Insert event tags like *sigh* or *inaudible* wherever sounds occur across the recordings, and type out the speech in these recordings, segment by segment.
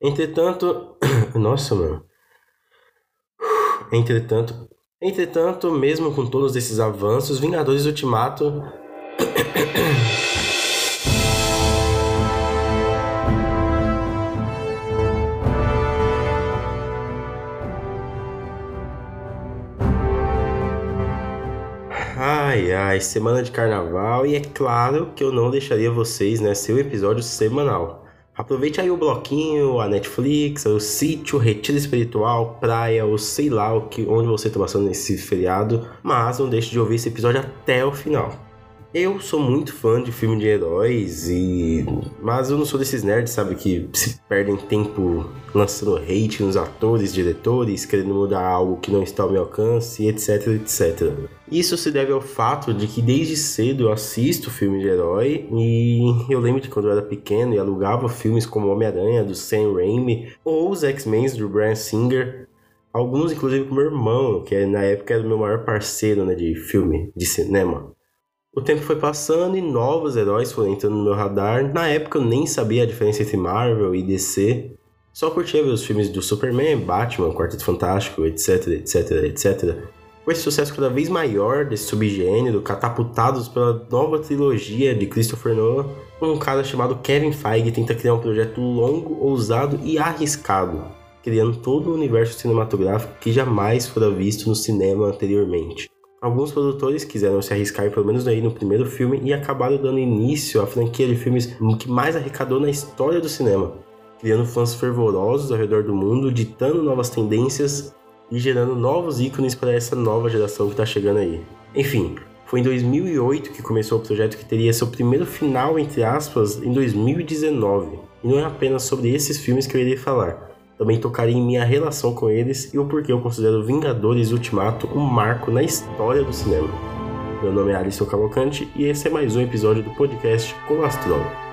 Entretanto, *coughs* nossa, mano. Entretanto, entretanto, mesmo com todos esses avanços, Vingadores Ultimato Ai, ai, semana de carnaval e é claro que eu não deixaria vocês, né, seu episódio semanal. Aproveite aí o bloquinho, a Netflix, o sítio, o retiro espiritual, praia, ou sei lá o que, onde você está passando nesse feriado, mas não deixe de ouvir esse episódio até o final. Eu sou muito fã de filme de heróis e. Mas eu não sou desses nerds, sabe, que se perdem tempo lançando hate nos atores, diretores, querendo mudar algo que não está ao meu alcance, etc, etc. Isso se deve ao fato de que desde cedo eu assisto filme de herói e eu lembro de quando eu era pequeno e alugava filmes como Homem-Aranha do Sam Raimi ou os X-Men do Brian Singer. Alguns, inclusive, com meu irmão, que na época era o meu maior parceiro né, de filme, de cinema. O tempo foi passando e novos heróis foram entrando no meu radar. Na época eu nem sabia a diferença entre Marvel e DC. Só curtia ver os filmes do Superman, Batman, Quarteto Fantástico, etc, etc, etc. Com esse sucesso cada vez maior desse subgênero, catapultados pela nova trilogia de Christopher Nolan, um cara chamado Kevin Feige tenta criar um projeto longo, ousado e arriscado, criando todo o universo cinematográfico que jamais fora visto no cinema anteriormente. Alguns produtores quiseram se arriscar, pelo menos aí no primeiro filme, e acabaram dando início à franquia de filmes que mais arrecadou na história do cinema, criando fãs fervorosos ao redor do mundo, ditando novas tendências e gerando novos ícones para essa nova geração que está chegando aí. Enfim, foi em 2008 que começou o projeto que teria seu primeiro final, entre aspas, em 2019. E não é apenas sobre esses filmes que eu irei falar. Também tocaria em minha relação com eles e o porquê eu considero Vingadores Ultimato um marco na história do cinema. Meu nome é Alisson Cavalcante e esse é mais um episódio do podcast Colastrólogo.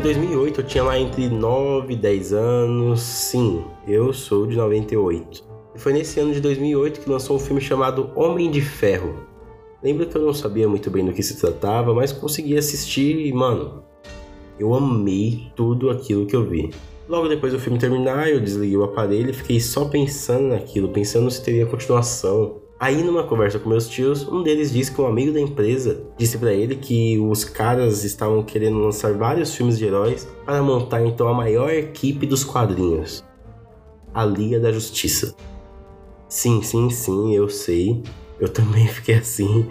Em 2008 eu tinha lá entre 9 e 10 anos. Sim, eu sou de 98. E foi nesse ano de 2008 que lançou um filme chamado Homem de Ferro. Lembro que eu não sabia muito bem do que se tratava, mas consegui assistir e, mano, eu amei tudo aquilo que eu vi. Logo depois do filme terminar, eu desliguei o aparelho e fiquei só pensando naquilo, pensando se teria continuação. Aí, numa conversa com meus tios, um deles disse que um amigo da empresa disse para ele que os caras estavam querendo lançar vários filmes de heróis para montar então a maior equipe dos quadrinhos a Liga da Justiça. Sim, sim, sim, eu sei. Eu também *laughs* fiquei assim,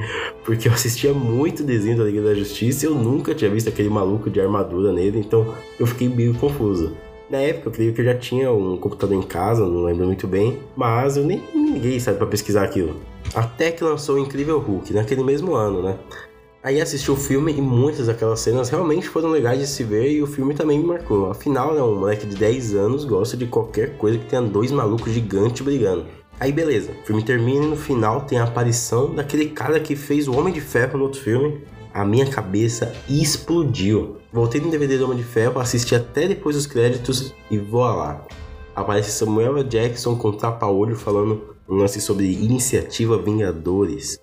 porque eu assistia muito desenho da Liga da Justiça e eu nunca tinha visto aquele maluco de armadura nele, então eu fiquei meio confuso. Na época, eu creio que eu já tinha um computador em casa, não lembro muito bem, mas eu nem me sabe, pra pesquisar aquilo. Até que lançou o Incrível Hulk, naquele mesmo ano, né? Aí assisti o filme e muitas daquelas cenas realmente foram legais de se ver e o filme também me marcou. Afinal, né, um moleque de 10 anos gosta de qualquer coisa que tenha dois malucos gigantes brigando. Aí beleza, o filme termina e no final tem a aparição daquele cara que fez o Homem de Ferro no outro filme. A minha cabeça explodiu. Voltei no DVD do Homem de Ferro, assisti até depois dos créditos e vou lá. Aparece Samuel. Jackson com tapa-olho falando um lance sobre iniciativa Vingadores.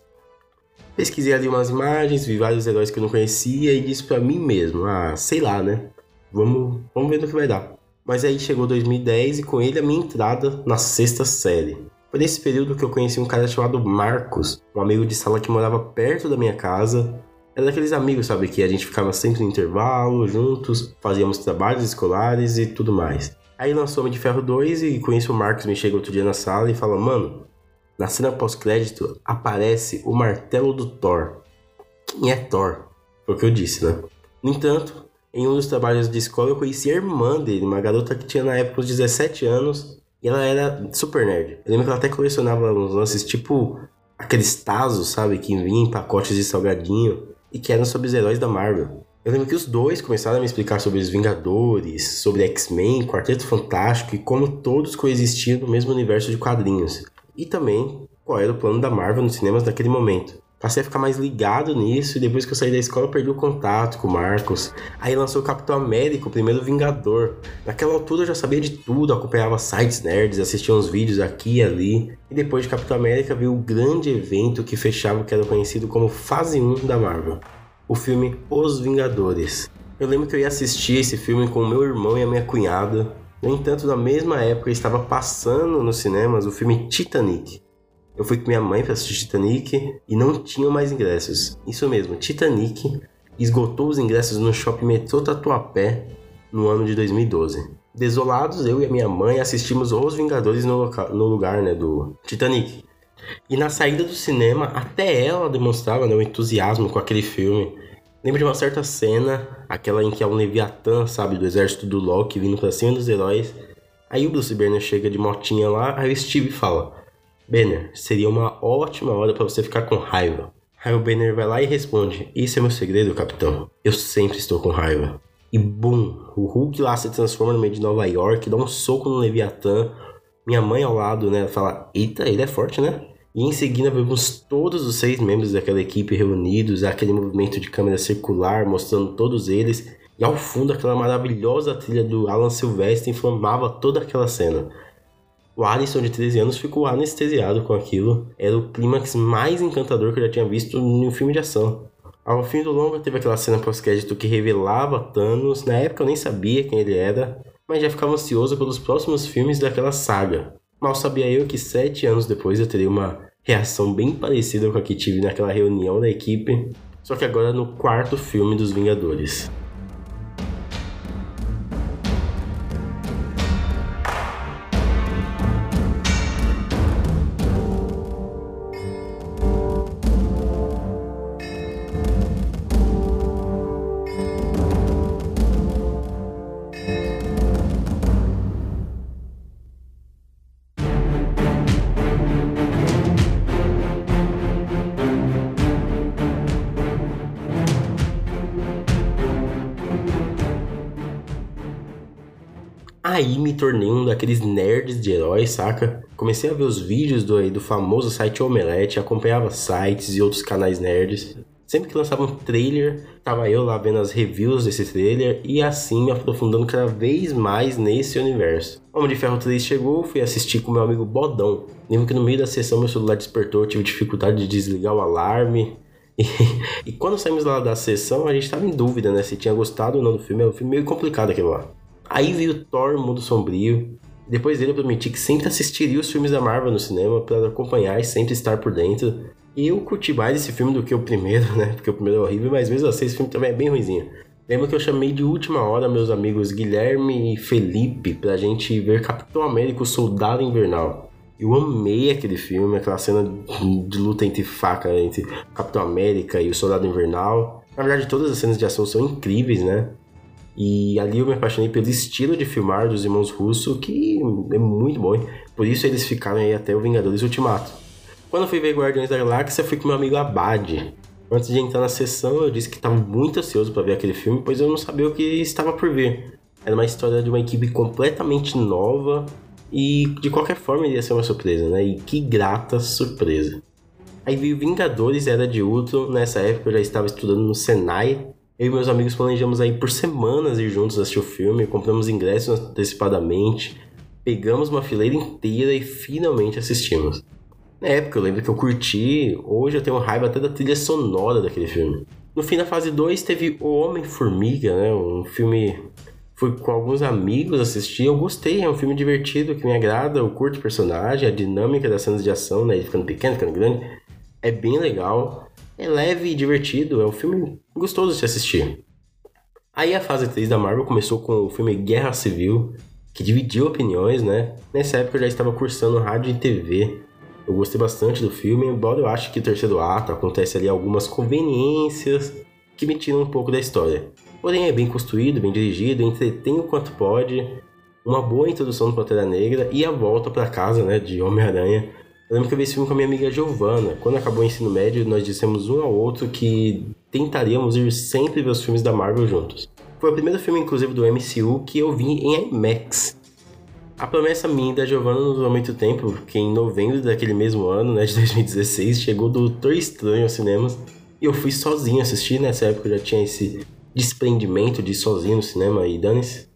Pesquisei ali umas imagens, vi vários heróis que eu não conhecia e disse para mim mesmo, ah, sei lá, né? Vamos, vamos ver no que vai dar. Mas aí chegou 2010 e com ele a minha entrada na sexta série. Foi nesse período que eu conheci um cara chamado Marcos, um amigo de sala que morava perto da minha casa era daqueles amigos, sabe, que a gente ficava sempre no intervalo, juntos, fazíamos trabalhos escolares e tudo mais. Aí lançou Homem de Ferro 2 e com isso o Marcos me chega outro dia na sala e fala: Mano, na cena pós-crédito aparece o martelo do Thor. Quem é Thor? Foi o que eu disse, né? No entanto, em um dos trabalhos de escola eu conheci a irmã dele, uma garota que tinha na época uns 17 anos e ela era super nerd. Eu lembro que ela até colecionava uns lances tipo aqueles tazos, sabe, que vinham em pacotes de salgadinho e que eram sobre os heróis da Marvel. Eu lembro que os dois começaram a me explicar sobre os Vingadores, sobre X-Men, Quarteto Fantástico e como todos coexistiam no mesmo universo de quadrinhos. E também qual era o plano da Marvel nos cinemas naquele momento. Passei a ficar mais ligado nisso e depois que eu saí da escola eu perdi o contato com o Marcos. Aí lançou o Capitão América, o primeiro Vingador. Naquela altura eu já sabia de tudo, acompanhava sites nerds, assistia uns vídeos aqui e ali. E depois de Capitão América veio o grande evento que fechava o que era conhecido como Fase 1 da Marvel. O filme Os Vingadores. Eu lembro que eu ia assistir esse filme com o meu irmão e a minha cunhada. No entanto, na mesma época estava passando nos cinemas o filme Titanic. Eu fui com minha mãe para assistir Titanic e não tinham mais ingressos. Isso mesmo, Titanic esgotou os ingressos no shopping metrô Tatuapé no ano de 2012. Desolados, eu e a minha mãe assistimos Os Vingadores no, no lugar né, do Titanic. E na saída do cinema, até ela demonstrava né, um entusiasmo com aquele filme. Lembro de uma certa cena, aquela em que é o Leviatã, sabe, do exército do Loki vindo pra cima dos heróis. Aí o Bruce Banner chega de motinha lá, aí o Steve fala: Banner, seria uma ótima hora para você ficar com raiva. Aí o Banner vai lá e responde: Isso é meu segredo, capitão. Eu sempre estou com raiva. E bum, o Hulk lá se transforma no meio de Nova York, dá um soco no Leviatã. Minha mãe ao lado, né, fala: Eita, ele é forte, né? E em seguida vemos todos os seis membros daquela equipe reunidos, aquele movimento de câmera circular mostrando todos eles. E ao fundo, aquela maravilhosa trilha do Alan Silvestre inflamava toda aquela cena. O Alisson, de 13 anos, ficou anestesiado com aquilo. Era o clímax mais encantador que eu já tinha visto em um filme de ação. Ao fim do longa, teve aquela cena pós-crédito que revelava Thanos. Na época eu nem sabia quem ele era, mas já ficava ansioso pelos próximos filmes daquela saga. Mal sabia eu que sete anos depois eu teria uma reação bem parecida com a que tive naquela reunião da equipe, só que agora no quarto filme dos Vingadores. Aí me tornei um daqueles nerds de heróis, saca? Comecei a ver os vídeos do, do famoso site Omelete, acompanhava sites e outros canais nerds. Sempre que lançava um trailer, tava eu lá vendo as reviews desse trailer e assim me aprofundando cada vez mais nesse universo. Homem de Ferro 3 chegou, fui assistir com meu amigo Bodão. Lembro que no meio da sessão meu celular despertou, tive dificuldade de desligar o alarme. *laughs* E, e quando saímos lá da sessão, a gente tava em dúvida, né? Se tinha gostado ou não do filme. É um filme meio complicado aquilo lá. Aí veio Thor Mundo Sombrio. Depois dele eu prometi que sempre assistiria os filmes da Marvel no cinema para acompanhar e sempre estar por dentro. E eu curti mais esse filme do que o primeiro, né? Porque o primeiro é horrível, mas mesmo assim esse filme também é bem ruizinho. Lembro que eu chamei de última hora meus amigos Guilherme e Felipe pra gente ver Capitão América, o Soldado Invernal. Eu amei aquele filme, aquela cena de luta entre faca entre Capitão América e o Soldado Invernal. Na verdade, todas as cenas de ação são incríveis, né? E ali eu me apaixonei pelo estilo de filmar dos irmãos Russo, que é muito bom. Por isso eles ficaram aí até o Vingadores Ultimato. Quando eu fui ver Guardiões da Galáxia, fui com meu amigo Abad. Antes de entrar na sessão, eu disse que estava muito ansioso para ver aquele filme, pois eu não sabia o que estava por vir. Era uma história de uma equipe completamente nova e de qualquer forma iria ser uma surpresa, né? E que grata surpresa. Aí veio Vingadores Era de Ultron, nessa época eu já estava estudando no Senai eu e meus amigos planejamos aí por semanas ir juntos assistir o filme, compramos ingressos antecipadamente, pegamos uma fileira inteira e finalmente assistimos. Na época eu lembro que eu curti, hoje eu tenho raiva até da trilha sonora daquele filme. No fim da fase 2 teve O Homem-Formiga, né? Um filme. Fui com alguns amigos assistir, eu gostei, é um filme divertido que me agrada, eu curto o personagem, a dinâmica das cenas de ação, né? Ele ficando pequeno, ficando grande. É bem legal é leve e divertido, é um filme gostoso de se assistir. Aí a fase 3 da Marvel começou com o filme Guerra Civil, que dividiu opiniões, né? Nessa época eu já estava cursando rádio e TV. Eu gostei bastante do filme, embora eu ache que o terceiro ato acontece ali algumas conveniências que me tiram um pouco da história. Porém é bem construído, bem dirigido, entretém o quanto pode, uma boa introdução do Pantera Negra e a volta para casa, né, de Homem-Aranha Eu lembro que eu vi esse filme com a minha amiga Giovanna. Quando acabou o ensino médio, nós dissemos um ao outro que tentaríamos ir sempre ver os filmes da Marvel juntos. Foi o primeiro filme, inclusive, do MCU que eu vi em IMAX. A promessa minha da Giovanna não durou muito tempo, porque em novembro daquele mesmo ano, né, de *laughs* 2016, chegou Doutor Estranho aos cinemas e eu fui sozinho assistir. Nessa época eu já tinha esse desprendimento de ir sozinho no cinema e dane-se.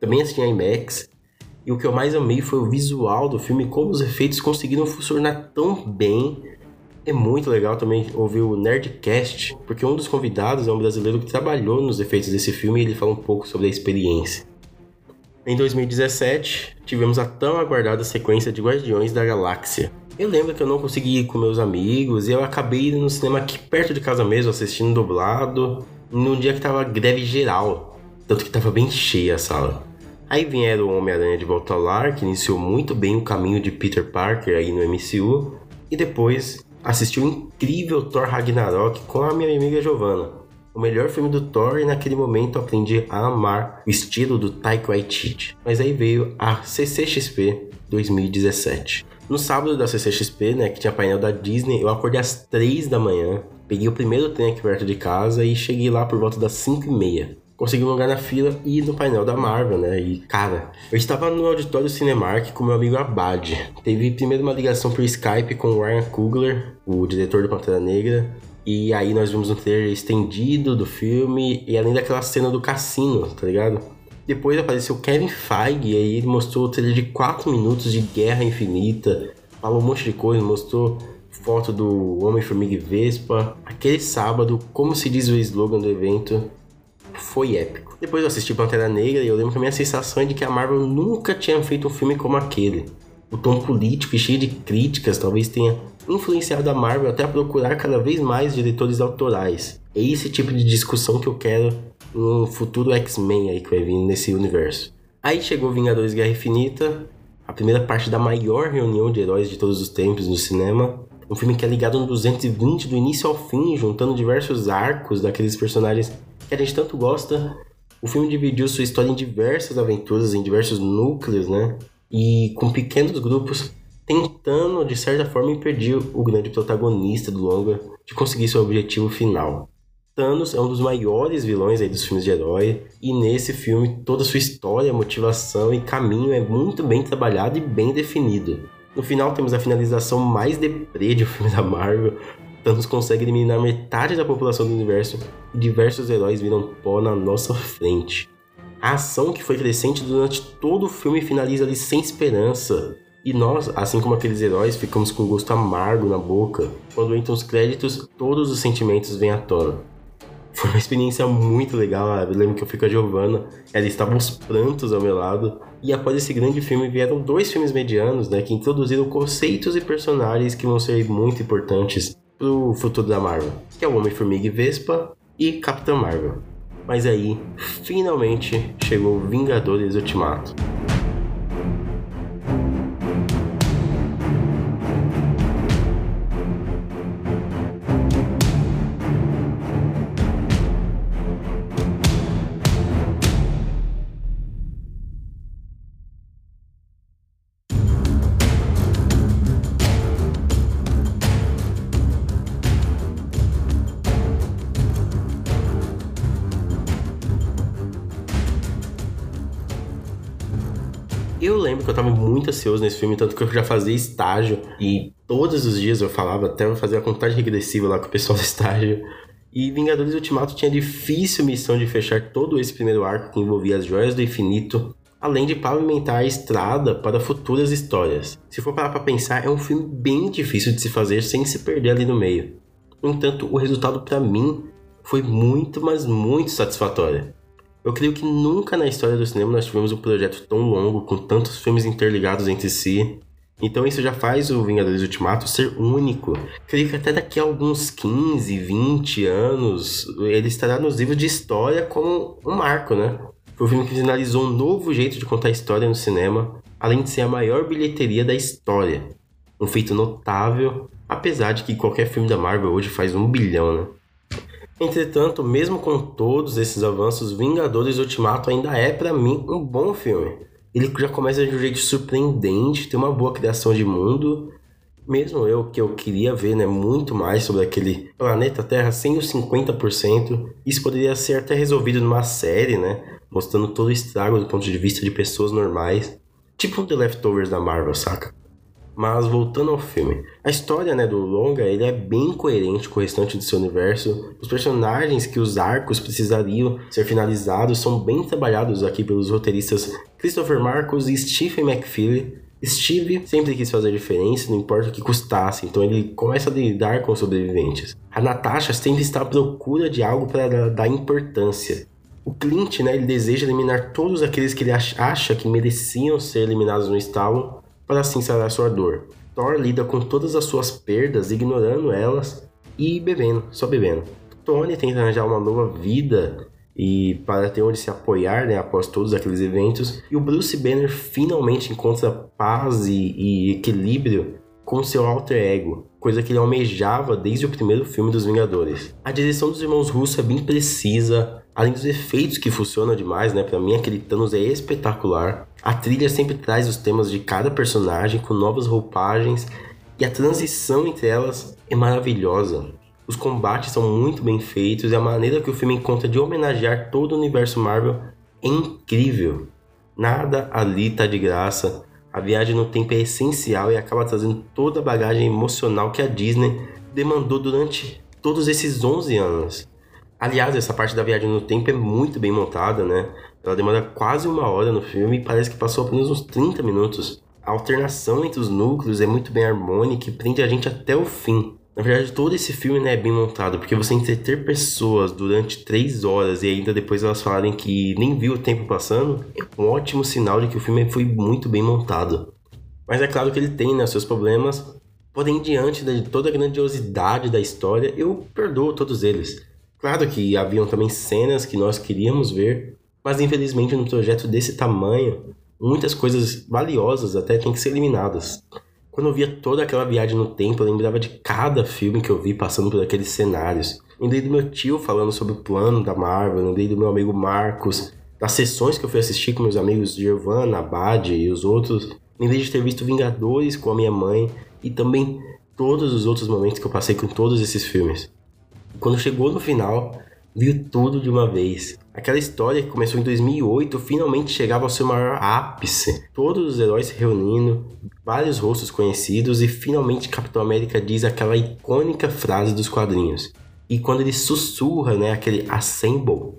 Também assisti em IMAX. E o que eu mais amei foi o visual do filme, como os efeitos conseguiram funcionar tão bem. É muito legal também ouvir o Nerdcast, porque um dos convidados é um brasileiro que trabalhou nos efeitos desse filme e ele fala um pouco sobre a experiência. Em 2017, tivemos a tão aguardada sequência de Guardiões da Galáxia. Eu lembro que eu não consegui ir com meus amigos e eu acabei indo no cinema aqui perto de casa mesmo, assistindo dublado, num dia que tava greve geral, tanto que tava bem cheia a sala. Aí vieram o Homem-Aranha de Volta ao Lar, que iniciou muito bem o caminho de Peter Parker aí no MCU, e depois assisti o incrível Thor Ragnarok com a minha amiga Giovanna o melhor filme do Thor e naquele momento aprendi a amar o estilo do Taika Waititi. Mas aí veio a CCXP 2017. No sábado da CCXP, né, que tinha painel da Disney, eu acordei às 3 da manhã, peguei o primeiro trem aqui perto de casa e cheguei lá por volta das 5 e meia. Consegui um lugar na fila e no painel da Marvel, né? E, cara, eu estava no auditório Cinemark com meu amigo Abad. Teve primeiro uma ligação por Skype com o Ryan Coogler, o diretor do Pantera Negra, e aí nós vimos um trailer estendido do filme, e além daquela cena do cassino, tá ligado? Depois apareceu Kevin Feige, e aí ele mostrou o trailer de 4 minutos de Guerra Infinita, falou um monte de coisa, mostrou foto do Homem-Formiga e Vespa. Aquele sábado, como se diz o slogan do evento, foi épico. Depois eu assisti Pantera Negra e eu lembro que a minha sensação é de que a Marvel nunca tinha feito um filme como aquele. O tom político e cheio de críticas talvez tenha influenciado a Marvel até a procurar cada vez mais diretores autorais. É esse tipo de discussão que eu quero no futuro X-Men aí que vai vir nesse universo. Aí chegou Vingadores Guerra Infinita, a primeira parte da maior reunião de heróis de todos os tempos no cinema. Um filme que é ligado no 220 do início ao fim, juntando diversos arcos daqueles personagens que a gente tanto gosta. O filme dividiu sua história em diversas aventuras, em diversos núcleos, né? E com pequenos grupos tentando, de certa forma, impedir o grande protagonista do longa de conseguir seu objetivo final. Thanos é um dos maiores vilões aí dos filmes de herói, e nesse filme toda sua história, motivação e caminho é muito bem trabalhado e bem definido. No final temos a finalização mais deprê de um filme da Marvel. Thanos consegue eliminar metade da população do universo e diversos heróis viram pó na nossa frente. A ação que foi crescente durante todo o filme finaliza ali sem esperança, e nós, assim como aqueles heróis, ficamos com gosto amargo na boca. Quando entram os créditos, todos os sentimentos vêm à tona. Foi uma experiência muito legal. Eu lembro que eu fui com a Giovanna, ela estava aos prantos ao meu lado. E após esse grande filme vieram dois filmes medianos, né, que introduziram conceitos e personagens que vão ser muito importantes pro futuro da Marvel, que é o Homem-Formiga e Vespa e Capitã Marvel. Mas aí, finalmente, chegou Vingadores Ultimato. Eu lembro que eu tava muito ansioso nesse filme, tanto que eu já fazia estágio e todos os dias eu falava, até eu fazia a contagem regressiva lá com o pessoal do estágio. E Vingadores Ultimato tinha difícil missão de fechar todo esse primeiro arco que envolvia as joias do infinito, além de pavimentar a estrada para futuras histórias. Se for parar pra pensar, é um filme bem difícil de se fazer sem se perder ali no meio. No entanto, o resultado para mim foi muito, mas muito satisfatório. Eu creio que nunca na história do cinema nós tivemos um projeto tão longo, com tantos filmes interligados entre si. Então isso já faz o Vingadores Ultimato ser único. Creio que até daqui a alguns 15, 20 anos, ele estará nos livros de história como um marco, né? Foi um filme que finalizou um novo jeito de contar história no cinema, além de ser a maior bilheteria da história. Um feito notável, apesar de que qualquer filme da Marvel hoje faz um bilhão, né? Entretanto, mesmo com todos esses avanços, Vingadores Ultimato ainda é para mim um bom filme. Ele já começa de um jeito surpreendente, tem uma boa criação de mundo Mesmo eu que eu queria ver né, muito mais sobre aquele planeta Terra sem os 50%, isso poderia ser até resolvido numa série, né? Mostrando todo o estrago do ponto de vista de pessoas normais. Tipo um The Leftovers da Marvel, saca? Mas voltando ao filme, a história né, do longa ele é bem coerente com o restante do seu universo. Os personagens que os arcos precisariam ser finalizados são bem trabalhados aqui pelos roteiristas Christopher Marcos e Stephen McFeely, Steve sempre quis fazer diferença, não importa o que custasse, então ele começa a lidar com os sobreviventes. A Natasha sempre está à procura de algo para dar importância. O Clint, né, ele deseja eliminar todos aqueles que ele acha que mereciam ser eliminados no estalo, para assim sarar sua dor. Thor lida com todas as suas perdas, ignorando elas e bebendo, só bebendo. Tony tenta arranjar uma nova vida e para ter onde se apoiar né, após todos aqueles eventos. E o Bruce Banner finalmente encontra paz e, e equilíbrio com seu alter ego, coisa que ele almejava desde o primeiro filme dos Vingadores. A direção dos irmãos Russo é bem precisa, além dos efeitos que funcionam demais, né? Para mim aquele Thanos é espetacular. A trilha sempre traz os temas de cada personagem com novas roupagens e a transição entre elas é maravilhosa. Os combates são muito bem feitos e a maneira que o filme encontra de homenagear todo o universo Marvel é incrível. Nada ali tá de graça. A viagem no tempo é essencial e acaba trazendo toda a bagagem emocional que a Disney demandou durante todos esses 11 anos. Aliás, essa parte da viagem no tempo é muito bem montada, né? Ela demora quase uma hora no filme e parece que passou apenas uns 30 minutos. A alternação entre os núcleos é muito bem harmônica e prende a gente até o fim. Na verdade, todo esse filme né, é bem montado, porque você entreter pessoas durante três horas e ainda depois elas falarem que nem viu o tempo passando, é um ótimo sinal de que o filme foi muito bem montado. Mas é claro que ele tem né, seus problemas, porém, diante de toda a grandiosidade da história, eu perdoo todos eles. Claro que haviam também cenas que nós queríamos ver, mas infelizmente num projeto desse tamanho, muitas coisas valiosas até têm que ser eliminadas. Quando eu via toda aquela viagem no tempo, eu lembrava de cada filme que eu vi passando por aqueles cenários. Lembrei do meu tio falando sobre o plano da Marvel, lembrei do meu amigo Marcos, das sessões que eu fui assistir com meus amigos Giovanna, Abad e os outros. Lembrei de ter visto Vingadores com a minha mãe e também todos os outros momentos que eu passei com todos esses filmes. Quando chegou no final, viu tudo de uma vez. Aquela história que começou em 2008 finalmente chegava ao seu maior ápice. Todos os heróis se reunindo, vários rostos conhecidos e finalmente Capitão América diz aquela icônica frase dos quadrinhos. E quando ele sussurra, né, aquele assemble,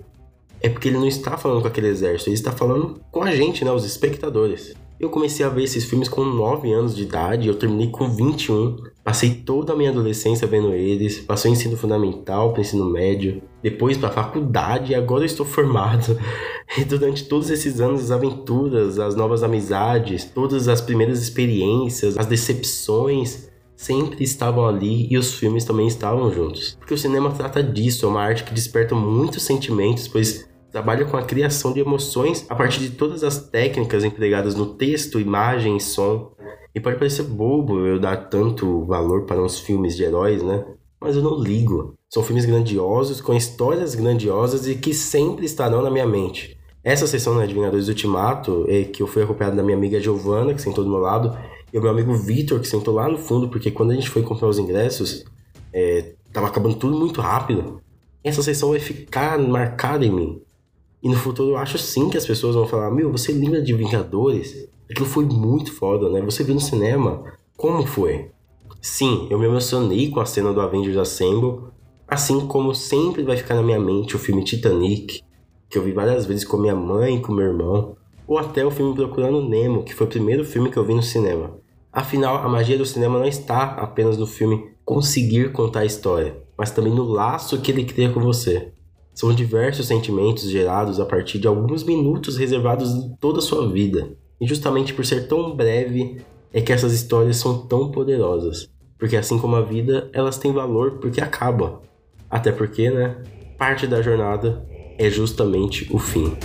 é porque ele não está falando com aquele exército, ele está falando com a gente, né, os espectadores. Eu comecei a ver esses filmes com 9 anos de idade, eu terminei com 21. Passei toda a minha adolescência vendo eles, passei o ensino fundamental para ensino médio, depois para faculdade e agora eu estou formado. *laughs* E durante todos esses anos, as aventuras, as novas amizades, todas as primeiras experiências, as decepções, sempre estavam ali e os filmes também estavam juntos. Porque o cinema trata disso, é uma arte que desperta muitos sentimentos, pois trabalha com a criação de emoções a partir de todas as técnicas empregadas no texto, imagem e som. E pode parecer bobo eu dar tanto valor para uns filmes de heróis, né? Mas eu não ligo. São filmes grandiosos, com histórias grandiosas e que sempre estarão na minha mente. Essa sessão né, de Vingadores Ultimato, é que eu fui acompanhado da minha amiga Giovanna, que sentou do meu lado, e o meu amigo Vitor, que sentou lá no fundo, porque quando a gente foi comprar os ingressos, é, tava acabando tudo muito rápido. Essa sessão vai ficar marcada em mim. E no futuro eu acho sim que as pessoas vão falar: Meu, você lembra de Vingadores? Aquilo foi muito foda, né? Você viu no cinema? Como foi? Sim, eu me emocionei com a cena do Avengers Assemble, assim como sempre vai ficar na minha mente o filme Titanic, que eu vi várias vezes com minha mãe e com meu irmão, ou até o filme Procurando Nemo, que foi o primeiro filme que eu vi no cinema. Afinal, a magia do cinema não está apenas no filme conseguir contar a história, mas também no laço que ele cria com você. São diversos sentimentos gerados a partir de alguns minutos reservados em toda a sua vida. E justamente por ser tão breve é que essas histórias são tão poderosas. Porque assim como a vida, elas têm valor porque acabam. Até porque, né? Parte da jornada é justamente o fim.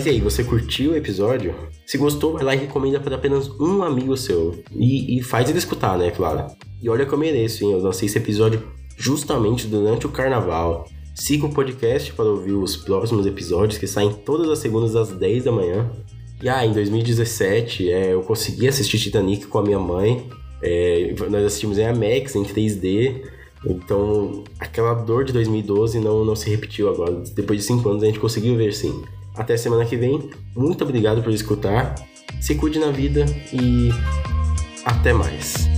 Mas e aí, você curtiu o episódio? Se gostou, vai lá e recomenda para apenas um amigo seu. E, e faz ele escutar, né, claro. E olha que eu mereço, hein? Eu lancei esse episódio justamente durante o carnaval. Siga o podcast para ouvir os próximos episódios que saem todas as segundas às 10 da manhã. E ah, em 2017 é, eu consegui assistir Titanic com a minha mãe. É, nós assistimos em IMAX, em 3D. Então, aquela dor de 2012 não, não se repetiu agora. Depois de 5 anos a gente conseguiu ver sim. Até semana que vem. Muito obrigado por escutar. Se cuide na vida e até mais.